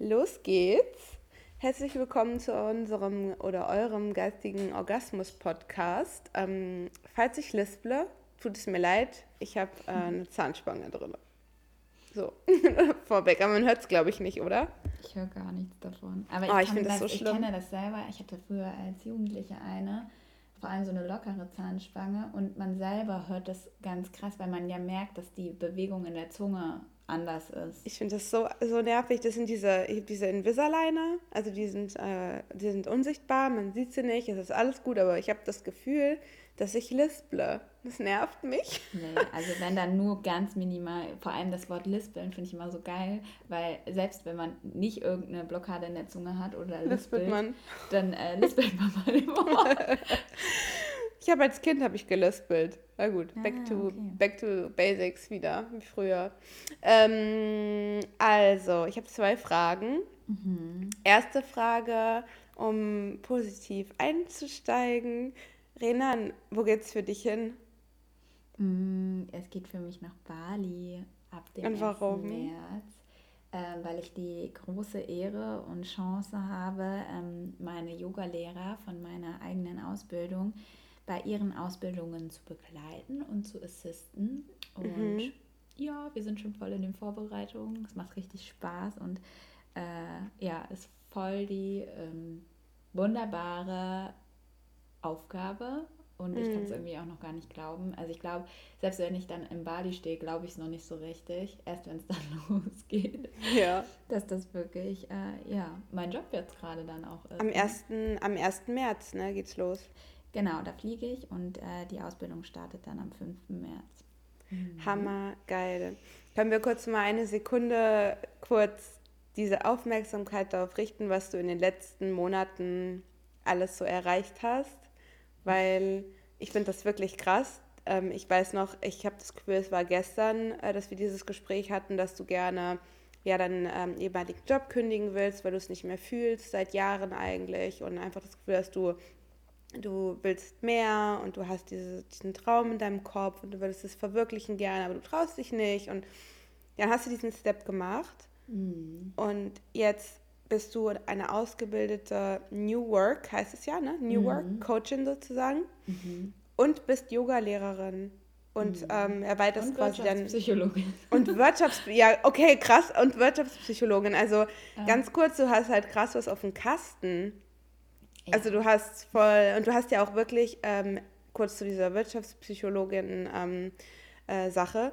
Los geht's. Herzlich willkommen zu unserem oder eurem geistigen Orgasmus-Podcast. Ähm, falls ich lisple, tut es mir leid, ich habe äh, eine Zahnspange drin. So, vorweg, aber man hört es, glaube ich, nicht, oder? Ich höre gar nichts davon. Aber ich, oh, ich das, so. Ich kenne das selber. Ich hatte früher als Jugendliche eine, vor allem so eine lockere Zahnspange und man selber hört das ganz krass, weil man ja merkt, dass die Bewegung in der Zunge anders ist. Ich finde das so, so nervig. Das sind diese, diese Invisaligner, also die sind, äh, die sind unsichtbar, man sieht sie nicht, es ist alles gut, aber ich habe das Gefühl, dass ich lisple. Das nervt mich. Nee, also wenn dann nur ganz minimal, vor allem das Wort lispeln finde ich immer so geil, weil selbst wenn man nicht irgendeine Blockade in der Zunge hat oder lispelt, lispelt man. dann äh, lispelt man mal im Ohr. Ich habe als Kind habe ich gelispelt. Na gut, back, ah, to, okay. back to basics wieder, wie früher. Ähm, also, ich habe zwei Fragen. Mhm. Erste Frage, um positiv einzusteigen. Renan, wo geht's für dich hin? Mm, es geht für mich nach Bali ab dem Und warum? 1. März. Äh, weil ich die große Ehre und Chance habe, ähm, meine Yogalehrer von meiner eigenen Ausbildung bei ihren Ausbildungen zu begleiten und zu assisten. Und mhm. ja, wir sind schon voll in den Vorbereitungen. Es macht richtig Spaß und äh, ja, ist voll die ähm, wunderbare Aufgabe. Und ich kann es mhm. irgendwie auch noch gar nicht glauben. Also ich glaube, selbst wenn ich dann im Bali stehe, glaube ich es noch nicht so richtig. Erst wenn es dann losgeht. Ja. Dass das wirklich, äh, ja, mein Job jetzt gerade dann auch ist. Am 1. Am 1. März, ne, geht's los. Genau, da fliege ich und äh, die Ausbildung startet dann am 5. März. Mhm. Hammer, geil. Können wir kurz mal eine Sekunde kurz diese Aufmerksamkeit darauf richten, was du in den letzten Monaten alles so erreicht hast? Weil ich finde das wirklich krass. Ähm, ich weiß noch, ich habe das Gefühl, es war gestern, äh, dass wir dieses Gespräch hatten, dass du gerne ja deinen ähm, ehemaligen Job kündigen willst, weil du es nicht mehr fühlst, seit Jahren eigentlich. Und einfach das Gefühl, dass du du willst mehr und du hast diese, diesen Traum in deinem Kopf und du würdest es verwirklichen gerne, aber du traust dich nicht und dann hast du diesen Step gemacht mhm. und jetzt bist du eine ausgebildete New Work, heißt es ja, ne? New mhm. Work Coachin sozusagen mhm. und bist Yoga-Lehrerin und mhm. ähm, erweiterst und quasi dann Wirtschaftspsychologin und Wirtschafts ja okay krass und Wirtschaftspsychologin also ja. ganz kurz du hast halt krass was auf dem Kasten also du hast voll, und du hast ja auch wirklich, ähm, kurz zu dieser Wirtschaftspsychologin ähm, äh, Sache,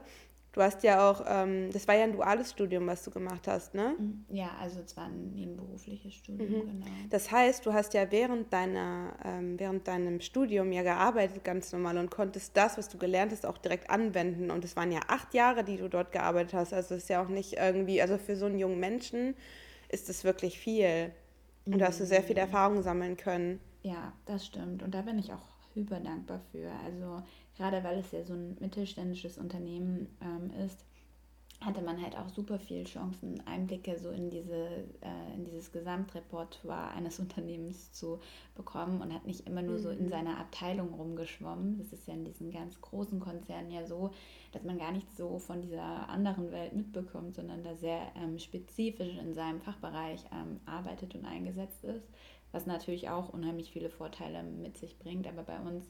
du hast ja auch, ähm, das war ja ein duales Studium, was du gemacht hast, ne? Mhm. Ja, also es war ein nebenberufliches Studium, mhm. genau. Das heißt, du hast ja während deiner, ähm, während deinem Studium ja gearbeitet ganz normal und konntest das, was du gelernt hast, auch direkt anwenden. Und es waren ja acht Jahre, die du dort gearbeitet hast. Also es ist ja auch nicht irgendwie, also für so einen jungen Menschen ist es wirklich viel. Und da hast du sehr viel Erfahrung sammeln können. Ja, das stimmt. Und da bin ich auch hyper dankbar für. Also gerade weil es ja so ein mittelständisches Unternehmen ähm, ist, hatte man halt auch super viel Chancen, Einblicke so in, diese, äh, in dieses Gesamtrepertoire eines Unternehmens zu bekommen und hat nicht immer nur so in mhm. seiner Abteilung rumgeschwommen. Das ist ja in diesen ganz großen Konzernen ja so, dass man gar nicht so von dieser anderen Welt mitbekommt, sondern da sehr ähm, spezifisch in seinem Fachbereich ähm, arbeitet und eingesetzt ist, was natürlich auch unheimlich viele Vorteile mit sich bringt. Aber bei uns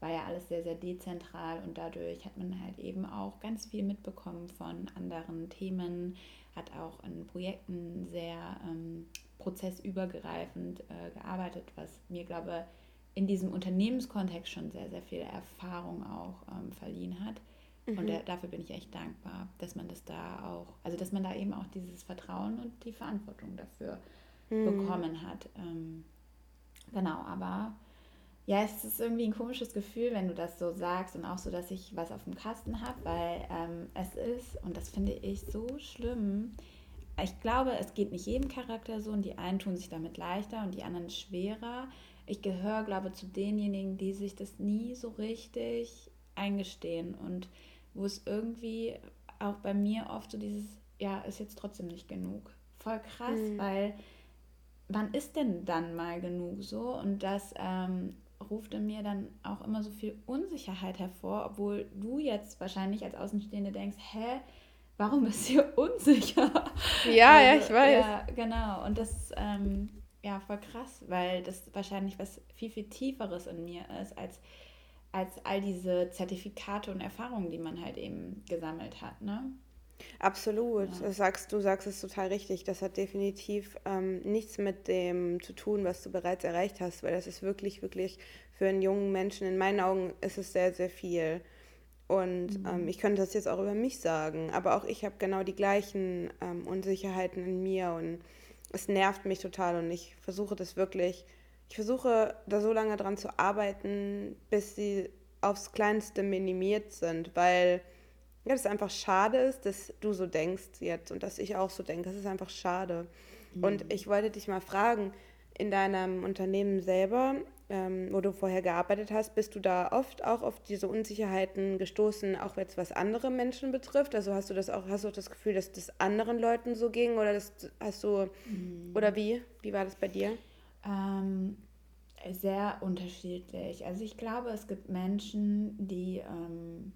war ja alles sehr, sehr dezentral und dadurch hat man halt eben auch ganz viel mitbekommen von anderen Themen, hat auch in Projekten sehr ähm, prozessübergreifend äh, gearbeitet, was mir, glaube in diesem Unternehmenskontext schon sehr, sehr viel Erfahrung auch ähm, verliehen hat. Mhm. Und der, dafür bin ich echt dankbar, dass man das da auch, also dass man da eben auch dieses Vertrauen und die Verantwortung dafür mhm. bekommen hat. Ähm, genau, aber ja, es ist irgendwie ein komisches Gefühl, wenn du das so sagst und auch so, dass ich was auf dem Kasten habe, weil ähm, es ist, und das finde ich so schlimm, ich glaube, es geht nicht jedem Charakter so und die einen tun sich damit leichter und die anderen schwerer. Ich gehöre, glaube ich, zu denjenigen, die sich das nie so richtig eingestehen und wo es irgendwie auch bei mir oft so dieses, ja, ist jetzt trotzdem nicht genug. Voll krass, mhm. weil wann ist denn dann mal genug so? Und das ähm, ruft in mir dann auch immer so viel Unsicherheit hervor, obwohl du jetzt wahrscheinlich als Außenstehende denkst, hä, warum bist du unsicher? Ja, also, ja, ich weiß. Ja, genau. Und das ist ähm, ja voll krass, weil das wahrscheinlich was viel, viel Tieferes in mir ist, als, als all diese Zertifikate und Erfahrungen, die man halt eben gesammelt hat, ne? Absolut. Ja. Sagst, du sagst es total richtig. Das hat definitiv ähm, nichts mit dem zu tun, was du bereits erreicht hast, weil das ist wirklich, wirklich für einen jungen Menschen, in meinen Augen ist es sehr, sehr viel. Und mhm. ähm, ich könnte das jetzt auch über mich sagen, aber auch ich habe genau die gleichen ähm, Unsicherheiten in mir und es nervt mich total und ich versuche das wirklich, ich versuche da so lange dran zu arbeiten, bis sie aufs Kleinste minimiert sind, weil ja, das einfach schade ist, dass du so denkst jetzt und dass ich auch so denke. Das ist einfach schade. Mhm. Und ich wollte dich mal fragen, in deinem Unternehmen selber, ähm, wo du vorher gearbeitet hast, bist du da oft auch auf diese Unsicherheiten gestoßen, auch jetzt was andere Menschen betrifft? Also hast du das auch, hast du auch das Gefühl, dass das anderen Leuten so ging oder das hast du mhm. oder wie? Wie war das bei dir? Ähm, sehr unterschiedlich. Also ich glaube, es gibt Menschen, die ähm,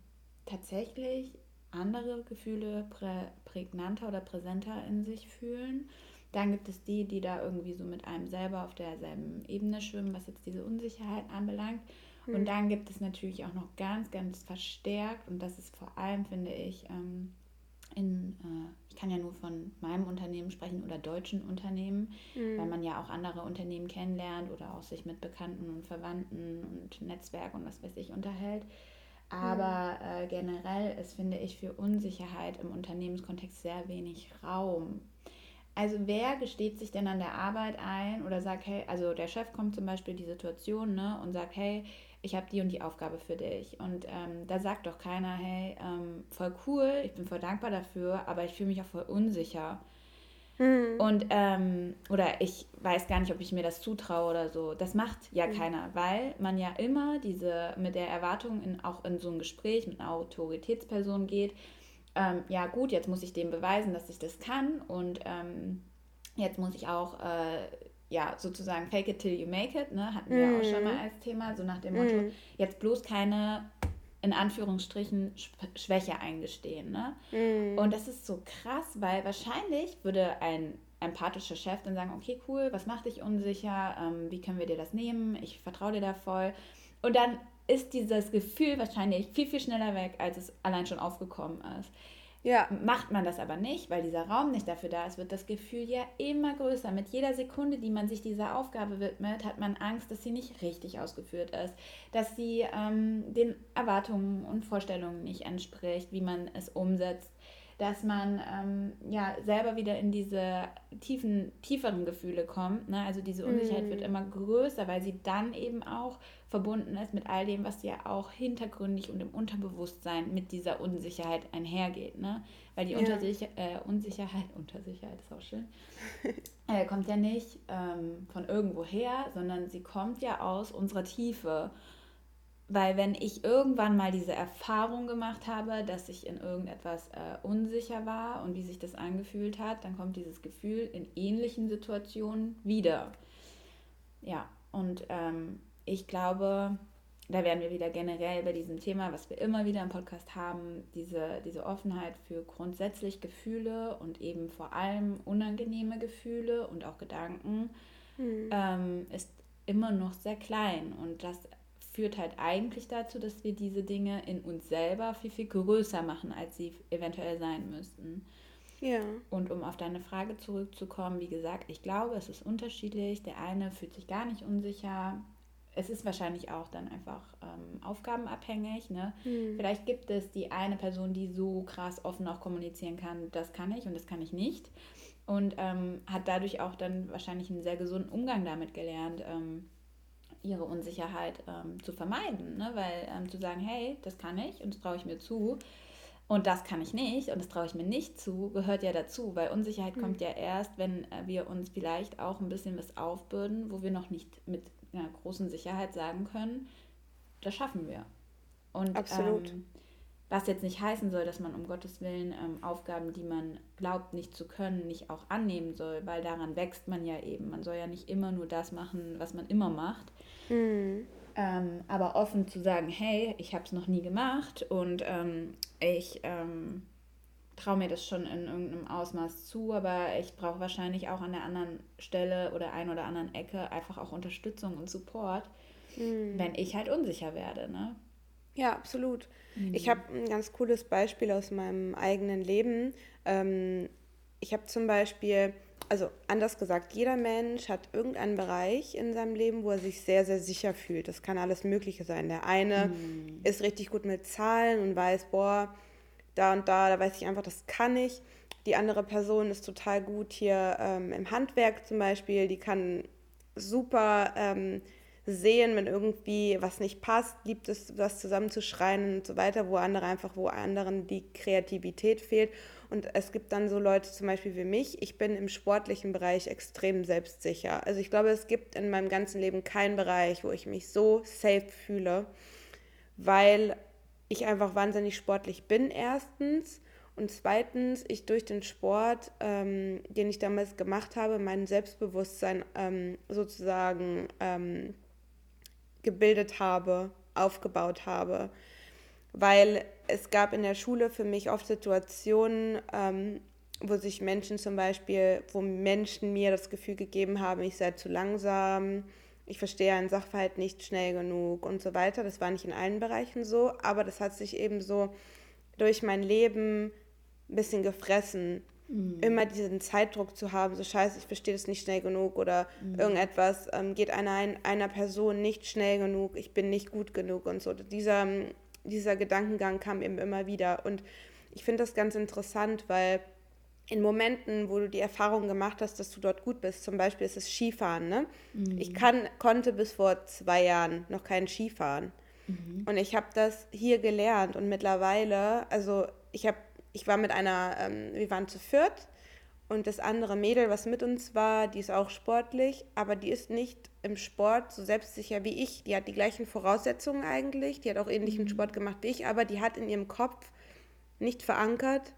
tatsächlich andere Gefühle prä prägnanter oder präsenter in sich fühlen. Dann gibt es die, die da irgendwie so mit einem selber auf derselben Ebene schwimmen, was jetzt diese Unsicherheit anbelangt. Mhm. Und dann gibt es natürlich auch noch ganz, ganz verstärkt, und das ist vor allem, finde ich, ähm, in, äh, ich kann ja nur von meinem Unternehmen sprechen oder deutschen Unternehmen, mhm. weil man ja auch andere Unternehmen kennenlernt oder auch sich mit Bekannten und Verwandten und Netzwerk und was weiß ich unterhält. Aber äh, generell ist, finde ich, für Unsicherheit im Unternehmenskontext sehr wenig Raum. Also wer gesteht sich denn an der Arbeit ein oder sagt, hey, also der Chef kommt zum Beispiel die Situation ne, und sagt, hey, ich habe die und die Aufgabe für dich. Und ähm, da sagt doch keiner, hey, ähm, voll cool, ich bin voll dankbar dafür, aber ich fühle mich auch voll unsicher. Mhm. Und, ähm, oder ich weiß gar nicht, ob ich mir das zutraue oder so. Das macht ja mhm. keiner, weil man ja immer diese, mit der Erwartung in, auch in so ein Gespräch mit einer Autoritätsperson geht, ähm, ja gut, jetzt muss ich dem beweisen, dass ich das kann und ähm, jetzt muss ich auch, äh, ja, sozusagen fake it till you make it, ne, hatten wir mhm. auch schon mal als Thema, so nach dem Motto, mhm. jetzt bloß keine in Anführungsstrichen Schwäche eingestehen. Ne? Mm. Und das ist so krass, weil wahrscheinlich würde ein empathischer Chef dann sagen, okay, cool, was macht dich unsicher, ähm, wie können wir dir das nehmen, ich vertraue dir da voll. Und dann ist dieses Gefühl wahrscheinlich viel, viel schneller weg, als es allein schon aufgekommen ist. Ja. Macht man das aber nicht, weil dieser Raum nicht dafür da ist, wird das Gefühl ja immer größer. Mit jeder Sekunde, die man sich dieser Aufgabe widmet, hat man Angst, dass sie nicht richtig ausgeführt ist, dass sie ähm, den Erwartungen und Vorstellungen nicht entspricht, wie man es umsetzt dass man ähm, ja selber wieder in diese tiefen, tieferen Gefühle kommt. Ne? Also diese Unsicherheit mm. wird immer größer, weil sie dann eben auch verbunden ist mit all dem, was ja auch hintergründig und im Unterbewusstsein mit dieser Unsicherheit einhergeht. Ne? Weil die ja. Untersicher äh, Unsicherheit, Untersicherheit ist auch schön, äh, kommt ja nicht ähm, von irgendwo her, sondern sie kommt ja aus unserer Tiefe. Weil wenn ich irgendwann mal diese Erfahrung gemacht habe, dass ich in irgendetwas äh, unsicher war und wie sich das angefühlt hat, dann kommt dieses Gefühl in ähnlichen Situationen wieder. Ja, und ähm, ich glaube, da werden wir wieder generell bei diesem Thema, was wir immer wieder im Podcast haben, diese, diese Offenheit für grundsätzlich Gefühle und eben vor allem unangenehme Gefühle und auch Gedanken mhm. ähm, ist immer noch sehr klein. Und das führt halt eigentlich dazu, dass wir diese Dinge in uns selber viel, viel größer machen, als sie eventuell sein müssten. Ja. Und um auf deine Frage zurückzukommen, wie gesagt, ich glaube, es ist unterschiedlich. Der eine fühlt sich gar nicht unsicher. Es ist wahrscheinlich auch dann einfach ähm, aufgabenabhängig. Ne? Mhm. Vielleicht gibt es die eine Person, die so krass offen auch kommunizieren kann, das kann ich und das kann ich nicht. Und ähm, hat dadurch auch dann wahrscheinlich einen sehr gesunden Umgang damit gelernt. Ähm, ihre Unsicherheit ähm, zu vermeiden. Ne? Weil ähm, zu sagen, hey, das kann ich und das traue ich mir zu und das kann ich nicht und das traue ich mir nicht zu, gehört ja dazu, weil Unsicherheit mhm. kommt ja erst, wenn äh, wir uns vielleicht auch ein bisschen was aufbürden, wo wir noch nicht mit einer großen Sicherheit sagen können, das schaffen wir. Und Absolut. Ähm, was jetzt nicht heißen soll, dass man um Gottes Willen ähm, Aufgaben, die man glaubt nicht zu können, nicht auch annehmen soll, weil daran wächst man ja eben. Man soll ja nicht immer nur das machen, was man immer macht. Mhm. Ähm, aber offen zu sagen, hey, ich habe es noch nie gemacht und ähm, ich ähm, traue mir das schon in irgendeinem Ausmaß zu, aber ich brauche wahrscheinlich auch an der anderen Stelle oder ein oder anderen Ecke einfach auch Unterstützung und Support, mhm. wenn ich halt unsicher werde. Ne? Ja, absolut. Mhm. Ich habe ein ganz cooles Beispiel aus meinem eigenen Leben. Ähm, ich habe zum Beispiel, also anders gesagt, jeder Mensch hat irgendeinen Bereich in seinem Leben, wo er sich sehr, sehr sicher fühlt. Das kann alles Mögliche sein. Der eine mhm. ist richtig gut mit Zahlen und weiß, boah, da und da, da weiß ich einfach, das kann ich. Die andere Person ist total gut hier ähm, im Handwerk zum Beispiel, die kann super ähm, sehen, wenn irgendwie was nicht passt, liebt es, das zusammenzuschreien und so weiter, wo andere einfach, wo anderen die Kreativität fehlt. Und es gibt dann so Leute zum Beispiel wie mich. Ich bin im sportlichen Bereich extrem selbstsicher. Also ich glaube, es gibt in meinem ganzen Leben keinen Bereich, wo ich mich so safe fühle, weil ich einfach wahnsinnig sportlich bin, erstens. Und zweitens, ich durch den Sport, ähm, den ich damals gemacht habe, mein Selbstbewusstsein ähm, sozusagen ähm, gebildet habe, aufgebaut habe. Weil es gab in der Schule für mich oft Situationen, ähm, wo sich Menschen zum Beispiel, wo Menschen mir das Gefühl gegeben haben, ich sei zu langsam, ich verstehe einen Sachverhalt nicht schnell genug und so weiter. Das war nicht in allen Bereichen so, aber das hat sich eben so durch mein Leben ein bisschen gefressen. Mhm. Immer diesen Zeitdruck zu haben, so scheiße, ich verstehe das nicht schnell genug oder mhm. irgendetwas ähm, geht einer, einer Person nicht schnell genug, ich bin nicht gut genug und so. Dieser, dieser Gedankengang kam eben immer wieder. Und ich finde das ganz interessant, weil in Momenten, wo du die Erfahrung gemacht hast, dass du dort gut bist, zum Beispiel ist es Skifahren, ne? Mhm. Ich kann, konnte bis vor zwei Jahren noch kein Skifahren. Mhm. Und ich habe das hier gelernt und mittlerweile, also ich habe ich war mit einer, ähm, wir waren zu viert und das andere Mädel, was mit uns war, die ist auch sportlich, aber die ist nicht im Sport so selbstsicher wie ich. Die hat die gleichen Voraussetzungen eigentlich, die hat auch ähnlichen mhm. Sport gemacht wie ich, aber die hat in ihrem Kopf nicht verankert,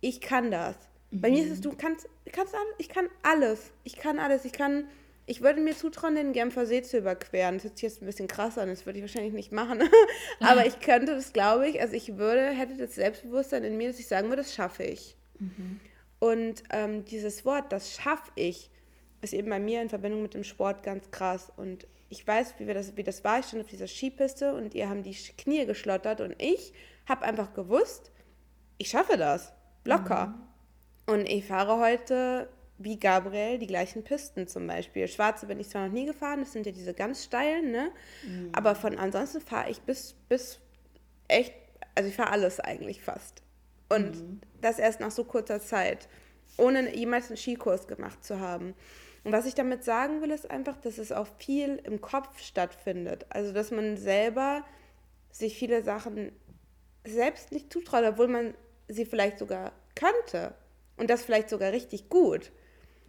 ich kann das. Mhm. Bei mir ist es, du kannst, kannst ich kann alles. Ich kann alles. Ich kann ich würde mir zutrauen, den Genfer See zu überqueren. Das hört sich jetzt ein bisschen krass an, das würde ich wahrscheinlich nicht machen. Aber ich könnte das, glaube ich, also ich würde, hätte das Selbstbewusstsein in mir, dass ich sagen würde, das schaffe ich. Mhm. Und ähm, dieses Wort, das schaffe ich, ist eben bei mir in Verbindung mit dem Sport ganz krass. Und ich weiß, wie, wir das, wie das war. Ich stand auf dieser Skipiste und ihr haben die Knie geschlottert und ich habe einfach gewusst, ich schaffe das. Locker. Mhm. Und ich fahre heute wie Gabriel die gleichen Pisten zum Beispiel. Schwarze bin ich zwar noch nie gefahren, das sind ja diese ganz steilen, ne? Mhm. Aber von ansonsten fahre ich bis, bis echt, also ich fahre alles eigentlich fast. Und mhm. das erst nach so kurzer Zeit, ohne jemals einen Skikurs gemacht zu haben. Und was ich damit sagen will, ist einfach, dass es auch viel im Kopf stattfindet. Also, dass man selber sich viele Sachen selbst nicht zutraut, obwohl man sie vielleicht sogar könnte. Und das vielleicht sogar richtig gut.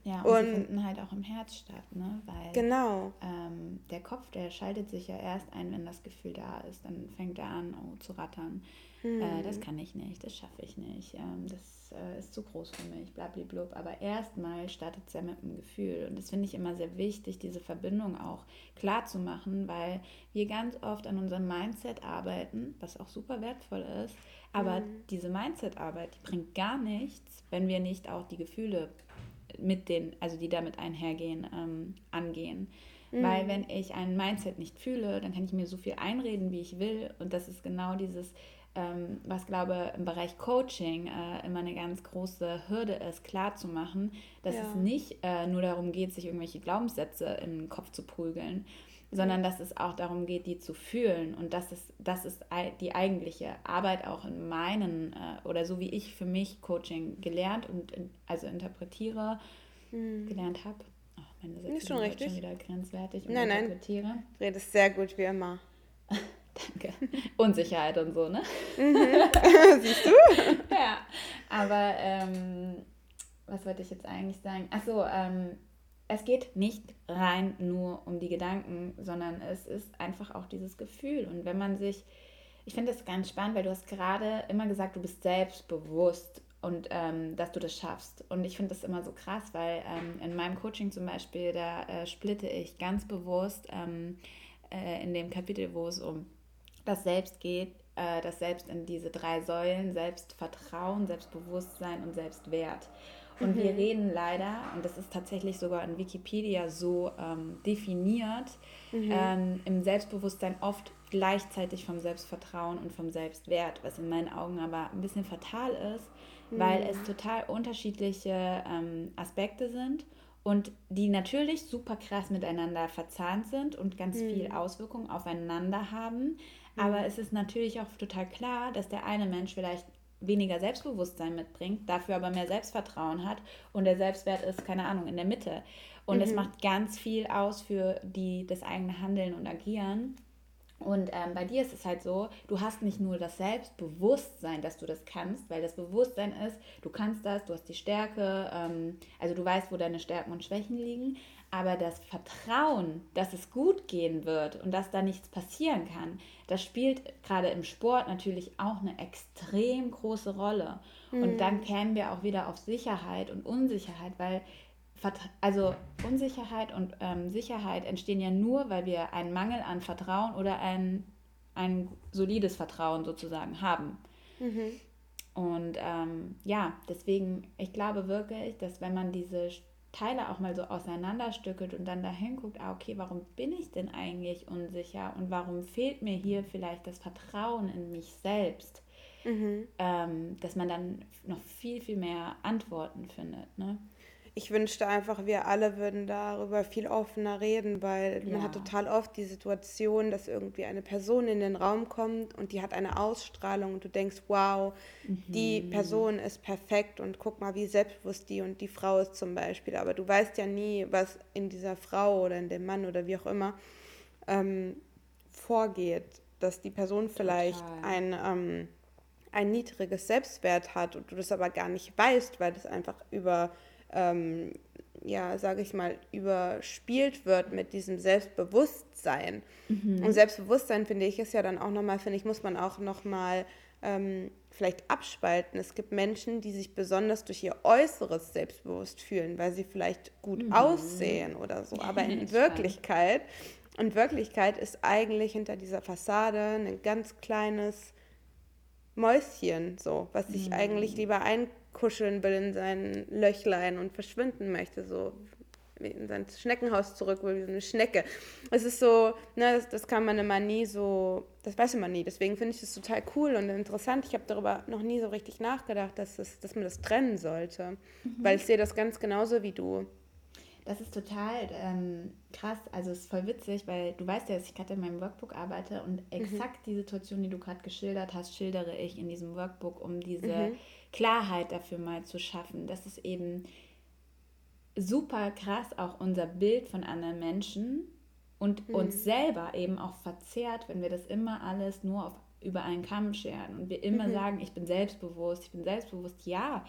Ja, und, und finden halt auch im Herz statt, ne? Weil genau. Ähm, der Kopf, der schaltet sich ja erst ein, wenn das Gefühl da ist. Dann fängt er an, oh, zu rattern. Hm. Äh, das kann ich nicht, das schaffe ich nicht, ähm, das äh, ist zu groß für mich, blablablub. Aber erstmal startet es ja mit dem Gefühl. Und das finde ich immer sehr wichtig, diese Verbindung auch klar zu machen, weil wir ganz oft an unserem Mindset arbeiten, was auch super wertvoll ist. Aber hm. diese Mindset-Arbeit, die bringt gar nichts, wenn wir nicht auch die Gefühle mit den, also die damit einhergehen, ähm, angehen. Mhm. Weil wenn ich ein Mindset nicht fühle, dann kann ich mir so viel einreden, wie ich will. Und das ist genau dieses, ähm, was glaube im Bereich Coaching äh, immer eine ganz große Hürde ist, klarzumachen, dass ja. es nicht äh, nur darum geht, sich irgendwelche Glaubenssätze in den Kopf zu prügeln, sondern dass es auch darum geht, die zu fühlen. Und das ist, das ist die eigentliche Arbeit auch in meinen, äh, oder so wie ich für mich Coaching gelernt und in, also interpretiere, hm. gelernt habe. Oh, meine Sätze ist schon richtig. schon wieder grenzwertig. Und nein, interpretiere. nein. Du redest sehr gut, wie immer. Danke. Unsicherheit und so, ne? Mhm. Siehst du? ja. Aber ähm, was wollte ich jetzt eigentlich sagen? Achso, ähm, es geht nicht rein nur um die Gedanken, sondern es ist einfach auch dieses Gefühl. Und wenn man sich, ich finde das ganz spannend, weil du hast gerade immer gesagt, du bist selbstbewusst und ähm, dass du das schaffst. Und ich finde das immer so krass, weil ähm, in meinem Coaching zum Beispiel, da äh, splitte ich ganz bewusst ähm, äh, in dem Kapitel, wo es um das Selbst geht, äh, das selbst in diese drei Säulen, Selbstvertrauen, Selbstbewusstsein und Selbstwert. Und mhm. wir reden leider, und das ist tatsächlich sogar in Wikipedia so ähm, definiert, mhm. ähm, im Selbstbewusstsein oft gleichzeitig vom Selbstvertrauen und vom Selbstwert, was in meinen Augen aber ein bisschen fatal ist, mhm. weil es total unterschiedliche ähm, Aspekte sind und die natürlich super krass miteinander verzahnt sind und ganz mhm. viel Auswirkungen aufeinander haben. Aber mhm. es ist natürlich auch total klar, dass der eine Mensch vielleicht weniger Selbstbewusstsein mitbringt, dafür aber mehr Selbstvertrauen hat und der Selbstwert ist, keine Ahnung, in der Mitte. Und es mhm. macht ganz viel aus für die, das eigene Handeln und Agieren. Und ähm, bei dir ist es halt so, du hast nicht nur das Selbstbewusstsein, dass du das kannst, weil das Bewusstsein ist, du kannst das, du hast die Stärke, ähm, also du weißt, wo deine Stärken und Schwächen liegen, aber das Vertrauen, dass es gut gehen wird und dass da nichts passieren kann, das spielt gerade im Sport natürlich auch eine extrem große Rolle. Mhm. Und dann kämen wir auch wieder auf Sicherheit und Unsicherheit, weil also Unsicherheit und ähm, Sicherheit entstehen ja nur, weil wir einen Mangel an Vertrauen oder ein, ein solides Vertrauen sozusagen haben. Mhm. Und ähm, ja, deswegen, ich glaube wirklich, dass wenn man diese Teile auch mal so auseinanderstückelt und dann dahin guckt, ah, okay, warum bin ich denn eigentlich unsicher und warum fehlt mir hier vielleicht das Vertrauen in mich selbst, mhm. ähm, dass man dann noch viel, viel mehr Antworten findet. Ne? Ich wünschte einfach, wir alle würden darüber viel offener reden, weil ja. man hat total oft die Situation, dass irgendwie eine Person in den Raum kommt und die hat eine Ausstrahlung und du denkst, wow, mhm. die Person ist perfekt und guck mal, wie selbstbewusst die und die Frau ist zum Beispiel. Aber du weißt ja nie, was in dieser Frau oder in dem Mann oder wie auch immer ähm, vorgeht, dass die Person vielleicht ein ähm, ein niedriges Selbstwert hat und du das aber gar nicht weißt, weil das einfach über ähm, ja, sage ich mal, überspielt wird mit diesem Selbstbewusstsein. Mhm. Und Selbstbewusstsein, finde ich, ist ja dann auch nochmal, finde ich, muss man auch nochmal ähm, vielleicht abspalten. Es gibt Menschen, die sich besonders durch ihr Äußeres selbstbewusst fühlen, weil sie vielleicht gut mhm. aussehen oder so. Aber in Wirklichkeit, in Wirklichkeit ist eigentlich hinter dieser Fassade ein ganz kleines Mäuschen, so, was sich mhm. eigentlich lieber ein kuscheln will in sein Löchlein und verschwinden möchte, so in sein Schneckenhaus zurück will, wie so eine Schnecke. Es ist so, ne, das, das kann man immer nie so, das weiß man nie. Deswegen finde ich das total cool und interessant. Ich habe darüber noch nie so richtig nachgedacht, dass, es, dass man das trennen sollte. Mhm. Weil ich sehe das ganz genauso wie du. Das ist total ähm, krass. Also es ist voll witzig, weil du weißt ja, dass ich gerade in meinem Workbook arbeite und mhm. exakt mhm. die Situation, die du gerade geschildert hast, schildere ich in diesem Workbook, um diese mhm. Klarheit dafür mal zu schaffen. Das ist eben super krass auch unser Bild von anderen Menschen und mhm. uns selber eben auch verzerrt, wenn wir das immer alles nur auf, über einen Kamm scheren und wir immer mhm. sagen, ich bin selbstbewusst, ich bin selbstbewusst. Ja,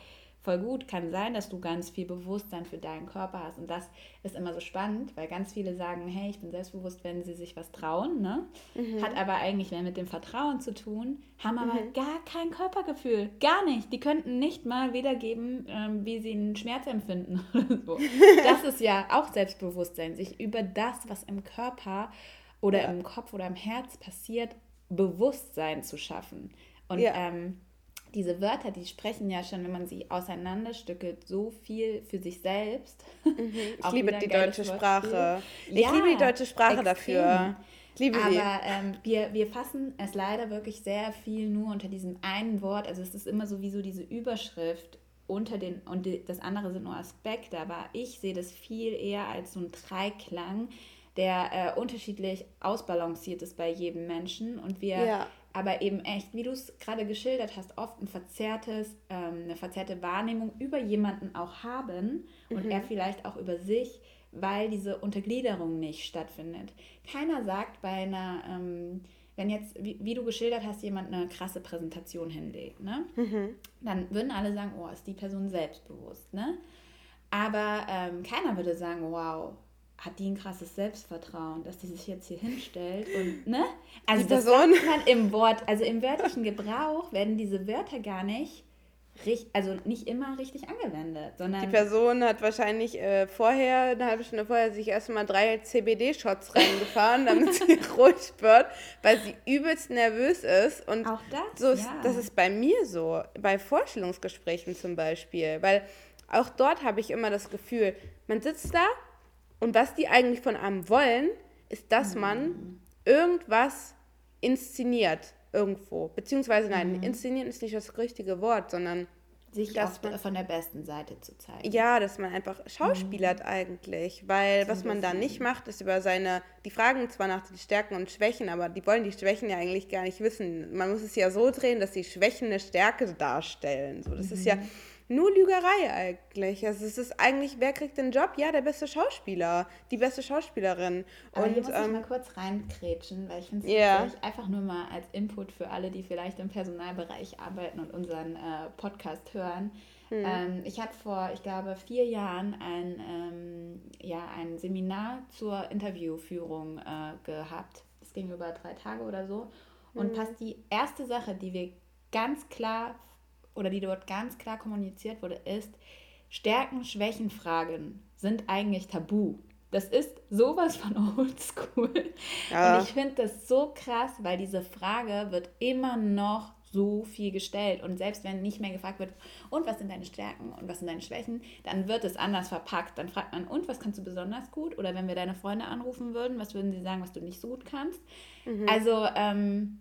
voll gut. Kann sein, dass du ganz viel Bewusstsein für deinen Körper hast. Und das ist immer so spannend, weil ganz viele sagen, hey, ich bin selbstbewusst, wenn sie sich was trauen. Ne? Mhm. Hat aber eigentlich mehr mit dem Vertrauen zu tun, haben aber mhm. gar kein Körpergefühl. Gar nicht. Die könnten nicht mal wiedergeben, ähm, wie sie einen Schmerz empfinden. so. Das ist ja auch Selbstbewusstsein, sich über das, was im Körper oder ja. im Kopf oder im Herz passiert, Bewusstsein zu schaffen. Und ja. ähm, diese Wörter, die sprechen ja schon, wenn man sie auseinanderstückelt, so viel für sich selbst. Mhm. Ich liebe die deutsche Sprache. Ich ja, liebe die deutsche Sprache extrem. dafür. Ich liebe Aber ähm, wir, wir fassen es leider wirklich sehr viel nur unter diesem einen Wort. Also es ist immer sowieso diese Überschrift unter den, und das andere sind nur Aspekte, aber ich sehe das viel eher als so ein Dreiklang, der äh, unterschiedlich ausbalanciert ist bei jedem Menschen und wir ja aber eben echt, wie du es gerade geschildert hast, oft ein verzerrtes, ähm, eine verzerrte Wahrnehmung über jemanden auch haben und mhm. er vielleicht auch über sich, weil diese Untergliederung nicht stattfindet. Keiner sagt bei einer, ähm, wenn jetzt, wie, wie, du geschildert hast, jemand eine krasse Präsentation hinlegt, ne? Mhm. dann würden alle sagen, oh, ist die Person selbstbewusst. Ne? Aber ähm, keiner würde sagen, wow, hat die ein krasses Selbstvertrauen, dass die sich jetzt hier hinstellt und, ne? Also die das Person. man im Wort, also im wörtlichen Gebrauch werden diese Wörter gar nicht also nicht immer richtig angewendet, sondern. Die Person hat wahrscheinlich äh, vorher, eine halbe Stunde vorher, sich erstmal drei CBD-Shots reingefahren, damit sie ruhig wird, weil sie übelst nervös ist. Und auch das, so ist, ja. das ist bei mir so, bei Vorstellungsgesprächen zum Beispiel. Weil auch dort habe ich immer das Gefühl, man sitzt da und was die eigentlich von einem wollen, ist, dass Mhm. man irgendwas inszeniert irgendwo. Beziehungsweise, nein, Mhm. inszenieren ist nicht das richtige Wort, sondern sich dass man- von der besten Seite zu zeigen. ja, dass man einfach schauspielert eigentlich, weil was man da nicht macht, ist über seine, die fragen zwar nach den Stärken und Schwächen, aber die wollen die Schwächen ja eigentlich gar nicht wissen. Man muss es ja so drehen, dass die Schwächen eine Stärke darstellen. So, das ist ja Mhm. Nur Lügerei eigentlich. Also es ist eigentlich, wer kriegt den Job? Ja, der beste Schauspieler, die beste Schauspielerin. Aber hier und muss ich ähm, mal kurz reinkrätschen, weil ich finde es Ja. witzig, einfach nur mal als Input für alle, die vielleicht im Personalbereich arbeiten und unseren äh, Podcast hören. Hm. Ähm, ich habe vor, ich glaube, vier Jahren ein, ähm, ja, ein Seminar zur Interviewführung äh, gehabt. Das ging über drei Tage oder so. Und Hm. passt die erste Sache, die wir ganz klar oder die dort ganz klar kommuniziert wurde, ist, Stärken, Schwächen, Fragen sind eigentlich tabu. Das ist sowas von oldschool. Ja. Und ich finde das so krass, weil diese Frage wird immer noch so viel gestellt. Und selbst wenn nicht mehr gefragt wird, und was sind deine Stärken und was sind deine Schwächen, dann wird es anders verpackt. Dann fragt man, und was kannst du besonders gut? Oder wenn wir deine Freunde anrufen würden, was würden sie sagen, was du nicht so gut kannst? Also, ähm,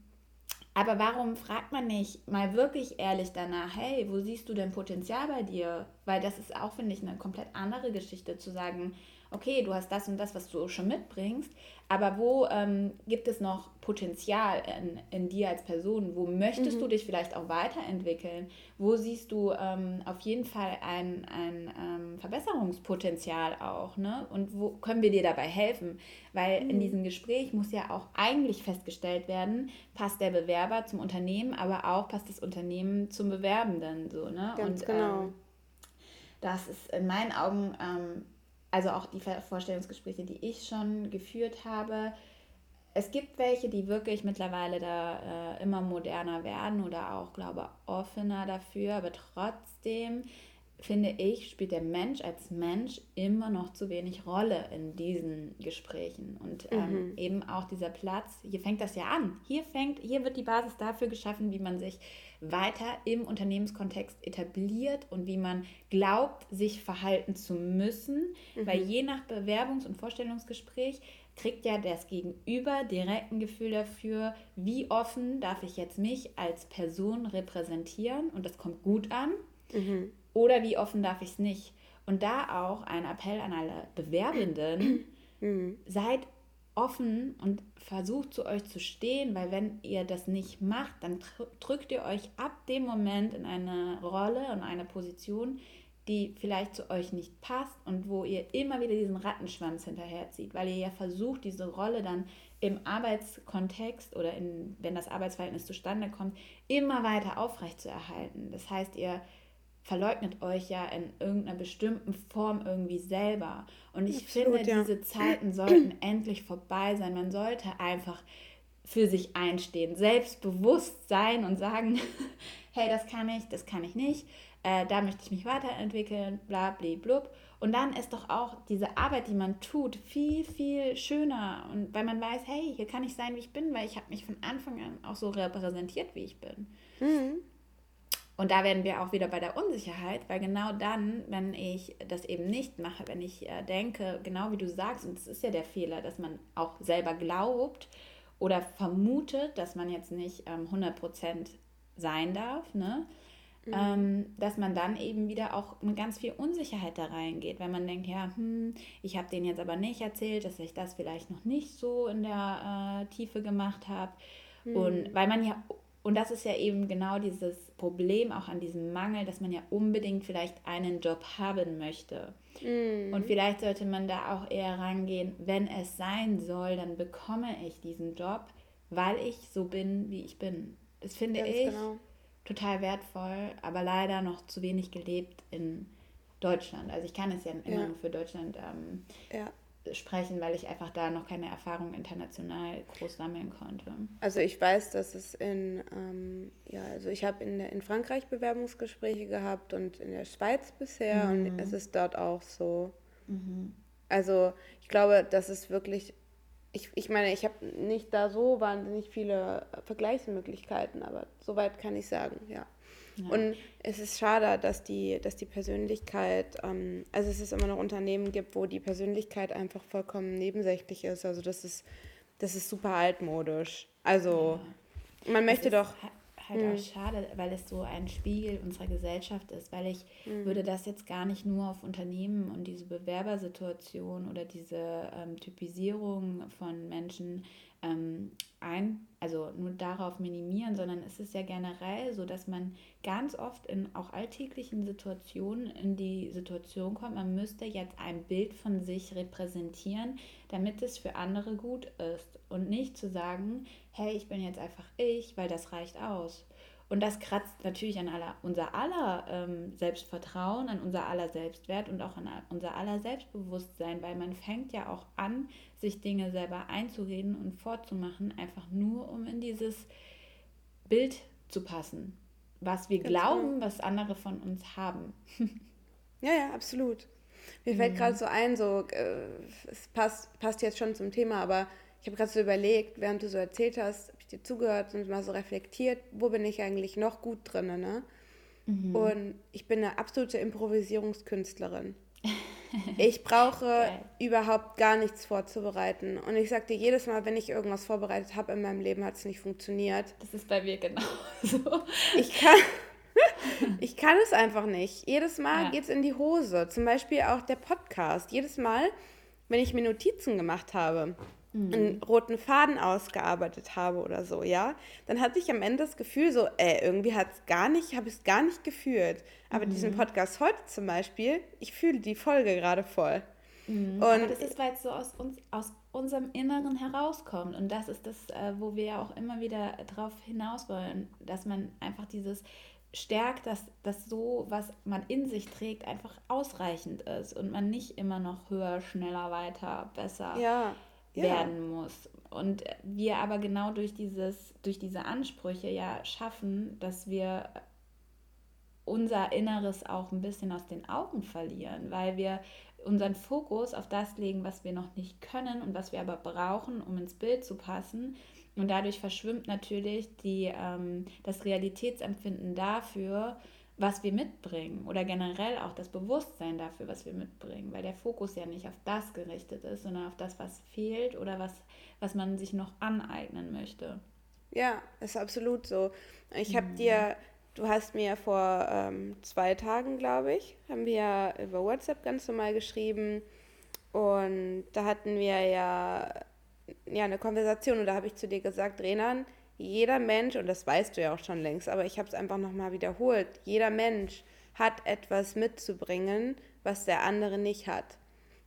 aber warum fragt man nicht mal wirklich ehrlich danach, hey, wo siehst du denn Potenzial bei dir? Weil das ist auch, finde ich, eine komplett andere Geschichte zu sagen, okay, du hast das und das, was du schon mitbringst, aber wo ähm, gibt es noch Potenzial in, in dir als Person? Wo möchtest du dich vielleicht auch weiterentwickeln? Wo siehst du ähm, auf jeden Fall ein, ein ähm, Verbesserungspotenzial auch? Ne? Und wo können wir dir dabei helfen? Weil in diesem Gespräch muss ja auch eigentlich festgestellt werden, passt der Bewerber zum Unternehmen, aber auch passt das Unternehmen zum Bewerbenden. So, ne? Ganz Und, genau. Ähm, das ist in meinen Augen, ähm, also auch die Vorstellungsgespräche, die ich schon geführt habe, es gibt welche, die wirklich mittlerweile da äh, immer moderner werden oder auch, glaube offener dafür, aber trotzdem finde ich, spielt der Mensch als Mensch immer noch zu wenig Rolle in diesen Gesprächen. Und ähm, eben auch dieser Platz, hier fängt das ja an. Hier fängt, hier wird die Basis dafür geschaffen, wie man sich weiter im Unternehmenskontext etabliert und wie man glaubt, sich verhalten zu müssen. Weil je nach Bewerbungs- und Vorstellungsgespräch kriegt ja das Gegenüber direkt ein Gefühl dafür, wie offen darf ich jetzt mich als Person repräsentieren und das kommt gut an oder wie offen darf ich es nicht. Und da auch ein Appell an alle Bewerbenden, seid offen und versucht zu euch zu stehen, weil wenn ihr das nicht macht, dann dr- drückt ihr euch ab dem Moment in eine Rolle und eine Position, die vielleicht zu euch nicht passt und wo ihr immer wieder diesen Rattenschwanz hinterherzieht, weil ihr ja versucht, diese Rolle dann im Arbeitskontext oder in, wenn das Arbeitsverhältnis zustande kommt, immer weiter aufrechtzuerhalten. Das heißt, ihr verleugnet euch ja in irgendeiner bestimmten Form irgendwie selber. Und ich Absolut, finde, ja. diese Zeiten sollten endlich vorbei sein. Man sollte einfach für sich einstehen, selbstbewusst sein und sagen, hey, das kann ich, das kann ich nicht, äh, da möchte ich mich weiterentwickeln, bla bli blub. Und dann ist doch auch diese Arbeit, die man tut, viel, viel schöner. Und weil man weiß, hey, hier kann ich sein, wie ich bin, weil ich habe mich von Anfang an auch so repräsentiert, wie ich bin. Und da werden wir auch wieder bei der Unsicherheit, weil genau dann, wenn ich das eben nicht mache, wenn ich äh, denke, genau wie du sagst, und das ist ja der Fehler, dass man auch selber glaubt oder vermutet, dass man jetzt nicht ähm, 100% sein darf, ne? Ähm, dass man dann eben wieder auch mit ganz viel Unsicherheit da reingeht, wenn man denkt, ja, hm, ich habe denen jetzt aber nicht erzählt, dass ich das vielleicht noch nicht so in der äh, Tiefe gemacht habe. Und weil man ja, und das ist ja eben genau dieses Problem auch an diesem Mangel, dass man ja unbedingt vielleicht einen Job haben möchte. Und vielleicht sollte man da auch eher rangehen, wenn es sein soll, dann bekomme ich diesen Job, weil ich so bin, wie ich bin. Das finde Ganz ich genau. total wertvoll, aber leider noch zu wenig gelebt in Deutschland. Also ich kann es ja immer Ja. nur für Deutschland ähm, Ja. Sprechen, weil ich einfach da noch keine Erfahrung international groß sammeln konnte. Also ich weiß, dass es in, ähm, ja, also ich habe in, in Frankreich Bewerbungsgespräche gehabt und in der Schweiz bisher mhm. und es ist dort auch so. Mhm. Also ich glaube, das ist wirklich, ich, ich meine, ich habe nicht da so wahnsinnig viele Vergleichsmöglichkeiten, aber soweit kann ich sagen, ja. Ja. Und es ist schade, dass die, dass die Persönlichkeit, ähm, also es ist immer noch Unternehmen gibt, wo die Persönlichkeit einfach vollkommen nebensächlich ist. Also das ist, das ist super altmodisch. Also ja. man möchte doch. Halt auch hm. schade, weil es so ein Spiegel unserer Gesellschaft ist, weil ich mhm. würde das jetzt gar nicht nur auf Unternehmen und diese Bewerbersituation oder diese ähm, Typisierung von Menschen ähm, ein, also nur darauf minimieren, sondern es ist ja generell so, dass man ganz oft in auch alltäglichen Situationen in die Situation kommt, man müsste jetzt ein Bild von sich repräsentieren, damit es für andere gut ist und nicht zu sagen, hey, ich bin jetzt einfach ich, weil das reicht aus. Und das kratzt natürlich an aller, unser aller ähm, Selbstvertrauen, an unser aller Selbstwert und auch an unser aller Selbstbewusstsein, weil man fängt ja auch an, sich Dinge selber einzureden und vorzumachen, einfach nur um in dieses Bild zu passen, was wir Ganz glauben, genau. was andere von uns haben. ja, ja, absolut. Mir fällt mhm. gerade so ein, so äh, es passt, passt jetzt schon zum Thema, aber ich habe gerade so überlegt, während du so erzählt hast, ich dir zugehört und mal so reflektiert, wo bin ich eigentlich noch gut drin, ne? Mhm. Und ich bin eine absolute Improvisierungskünstlerin. Ich brauche okay. überhaupt gar nichts vorzubereiten. Und ich dir jedes Mal, wenn ich irgendwas vorbereitet habe in meinem Leben, hat es nicht funktioniert. Das ist bei mir genauso. Ich kann, ich kann es einfach nicht. Jedes Mal ja. geht es in die Hose. Zum Beispiel auch der Podcast. Jedes Mal, wenn ich mir Notizen gemacht habe, mhm. einen roten Faden ausgearbeitet habe oder so, ja, dann hatte ich am Ende das Gefühl so, ey, irgendwie hat es gar nicht, habe ich es gar nicht gefühlt. Aber mhm. diesen Podcast heute zum Beispiel, ich fühle die Folge gerade voll. Mhm. Und Aber das ist, weil es so aus uns, aus unserem Inneren herauskommt. Und das ist das, äh, wo wir ja auch immer wieder drauf hinaus wollen, dass man einfach dieses stärkt, dass das so, was man in sich trägt, einfach ausreichend ist und man nicht immer noch höher, schneller, weiter, besser ja ja. werden muss. Und wir aber genau durch, dieses, durch diese Ansprüche ja schaffen, dass wir unser Inneres auch ein bisschen aus den Augen verlieren, weil wir unseren Fokus auf das legen, was wir noch nicht können und was wir aber brauchen, um ins Bild zu passen. Und dadurch verschwimmt natürlich die, ähm, das Realitätsempfinden dafür, was wir mitbringen oder generell auch das Bewusstsein dafür, was wir mitbringen, weil der Fokus ja nicht auf das gerichtet ist, sondern auf das, was fehlt oder was, was man sich noch aneignen möchte. Ja, ist absolut so. Ich habe mhm. dir, du hast mir vor ähm, zwei Tagen, glaube ich, haben wir über WhatsApp ganz normal geschrieben und da hatten wir ja, ja eine Konversation und da habe ich zu dir gesagt, Renan, jeder Mensch, und das weißt du ja auch schon längst, aber ich habe es einfach nochmal wiederholt, jeder Mensch hat etwas mitzubringen, was der andere nicht hat.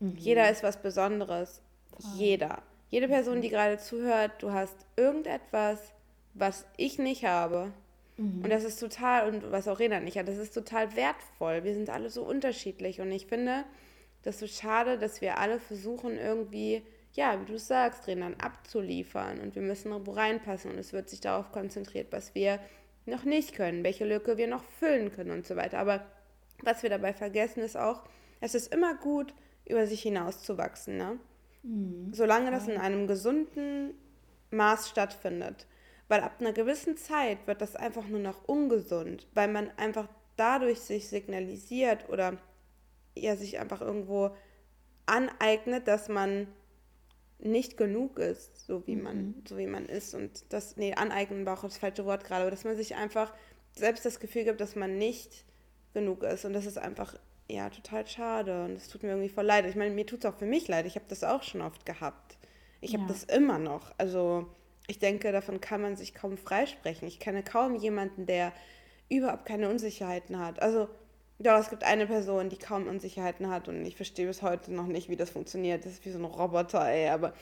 Mhm. Jeder ist was Besonderes. Voll. Jeder. Jede Person, die gerade zuhört, du hast irgendetwas, was ich nicht habe. Mhm. Und das ist total, und was auch Rena nicht hat, das ist total wertvoll. Wir sind alle so unterschiedlich. Und ich finde das so schade, dass wir alle versuchen, irgendwie ja, wie du sagst, Trainern abzuliefern und wir müssen reinpassen und es wird sich darauf konzentriert, was wir noch nicht können, welche Lücke wir noch füllen können und so weiter. Aber was wir dabei vergessen, ist auch, es ist immer gut, über sich hinaus zu wachsen, ne? Mhm. Solange das in einem gesunden Maß stattfindet. Weil ab einer gewissen Zeit wird das einfach nur noch ungesund, weil man einfach dadurch sich signalisiert oder ja sich einfach irgendwo aneignet, dass man nicht genug ist, so wie man, mhm. so wie man ist. Und das, nee, aneignen war auch das falsche Wort gerade, aber dass man sich einfach selbst das Gefühl gibt, dass man nicht genug ist. Und das ist einfach, ja, total schade. Und es tut mir irgendwie voll leid. Ich meine, mir tut es auch für mich leid. Ich habe das auch schon oft gehabt. Ich ja. habe das immer noch. Also ich denke, davon kann man sich kaum freisprechen. Ich kenne kaum jemanden, der überhaupt keine Unsicherheiten hat. Also ja, es gibt eine Person, die kaum Unsicherheiten hat und ich verstehe bis heute noch nicht, wie das funktioniert. Das ist wie so ein Roboter, ey. Aber,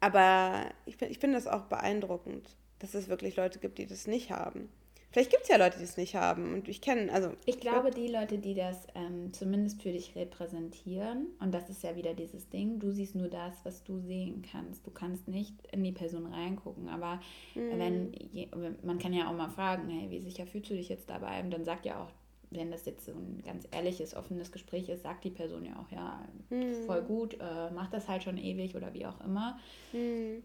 aber ich, ich finde das auch beeindruckend, dass es wirklich Leute gibt, die das nicht haben. Vielleicht gibt es ja Leute, die es nicht haben. Und ich kenne, also. Ich glaube, die Leute, die das ähm, zumindest für dich repräsentieren, und das ist ja wieder dieses Ding, du siehst nur das, was du sehen kannst. Du kannst nicht in die Person reingucken. Aber mhm. wenn, man kann ja auch mal fragen, hey, wie sicher fühlst du dich jetzt dabei? Und dann sagt ja auch, wenn das jetzt so ein ganz ehrliches, offenes Gespräch ist, sagt die Person ja auch, ja, mhm. voll gut, äh, macht das halt schon ewig oder wie auch immer. Mhm.